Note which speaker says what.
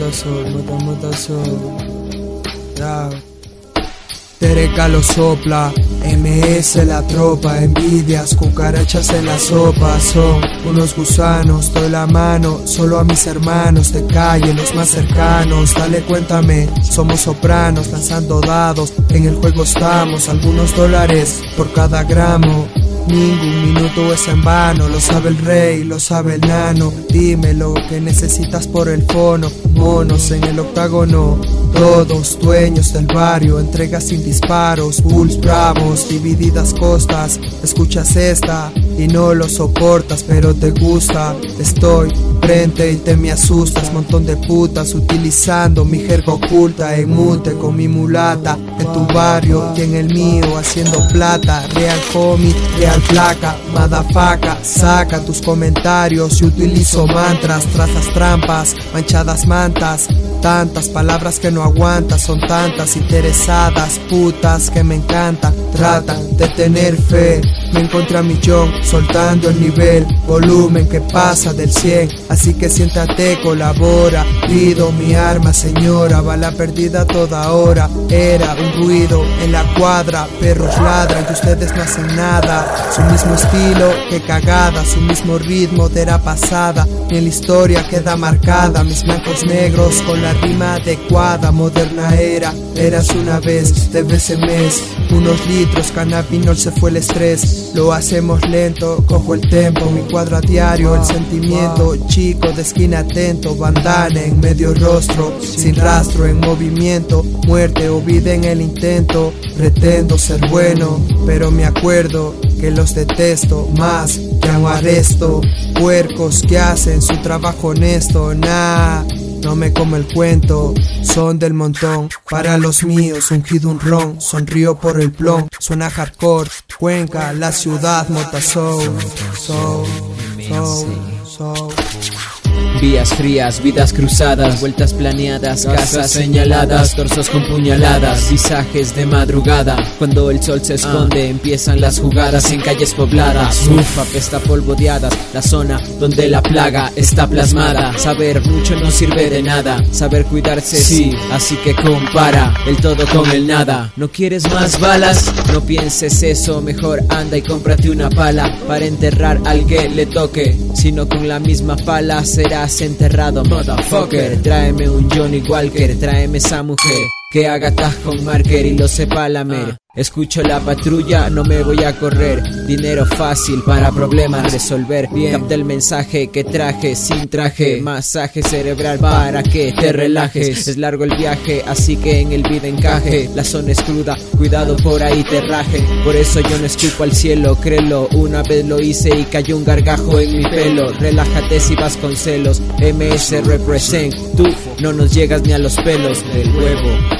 Speaker 1: motasol, mota motasol. Ya. Tereca lo sopla, MS la tropa, envidias, cucarachas en la sopa, son unos gusanos, doy la mano, solo a mis hermanos de calle, los más cercanos, dale cuéntame, somos sopranos, lanzando dados, en el juego estamos, algunos dólares por cada gramo, Ningún minuto es en vano, lo sabe el rey, lo sabe el nano. Dime lo que necesitas por el fono. Monos en el octágono, todos dueños del barrio. Entregas sin disparos, bulls bravos, divididas costas. Escuchas esta y no lo soportas, pero te gusta. Estoy frente y te me asustas. Montón de putas utilizando mi jerga oculta en mute con mi mulata. En tu barrio y en el mío haciendo plata. Real homie, real placa, madafaca. Saca tus comentarios y utilizo mantras, trazas trampas, manchadas mantas. Tantas palabras que no aguantas, son tantas interesadas, putas que me encantan. Tratan de tener fe, me encontré a millón, soltando el nivel, volumen que pasa del 100. Así que siéntate, colabora. Pido mi arma, señora, bala perdida toda hora. Era un ruido en la cuadra, perros ladran y ustedes no hacen nada. Su mismo estilo, que cagada, su mismo ritmo de era pasada. En la historia queda marcada, mis blancos negros con la rima adecuada. Moderna era, eras una vez, de vez en mes. Unos litros, canapinol se fue el estrés. Lo hacemos lento, cojo el tempo, mi cuadro a diario, el sentimiento chico de esquina atento, bandana en medio rostro, sin rastro en movimiento, muerte o vida en el intento. Pretendo ser bueno, pero me acuerdo que los detesto más que hago arresto. Puercos que hacen su trabajo honesto, nah. No me como el cuento, son del montón. Para los míos, ungido un ron. Sonrío por el plon, suena hardcore. Cuenca, la ciudad, Motasou. So, so, so.
Speaker 2: Vías frías, vidas cruzadas, vueltas planeadas, casas señaladas, torsos con puñaladas, visajes de madrugada. Cuando el sol se esconde, empiezan las jugadas en calles pobladas. Ufa, pesta polvodeadas, la zona donde la plaga está plasmada. Saber mucho no sirve de nada, saber cuidarse sí, así que compara el todo con el nada. ¿No quieres más balas? No pienses eso, mejor anda y cómprate una pala para enterrar al que le toque. Sino con la misma pala serás enterrado, motherfucker. Tráeme un Johnny Walker, tráeme esa mujer que haga taj con marker y lo sepa lamer. Escucho la patrulla, no me voy a correr. Dinero fácil para problemas resolver. Bien, capta el mensaje que traje sin traje. Masaje cerebral para que te relajes. Es largo el viaje, así que en el vida encaje. La zona es cruda, cuidado por ahí te raje. Por eso yo no escupo al cielo, créelo. Una vez lo hice y cayó un gargajo en mi pelo. Relájate si vas con celos. MS represent, tú no nos llegas ni a los pelos del huevo.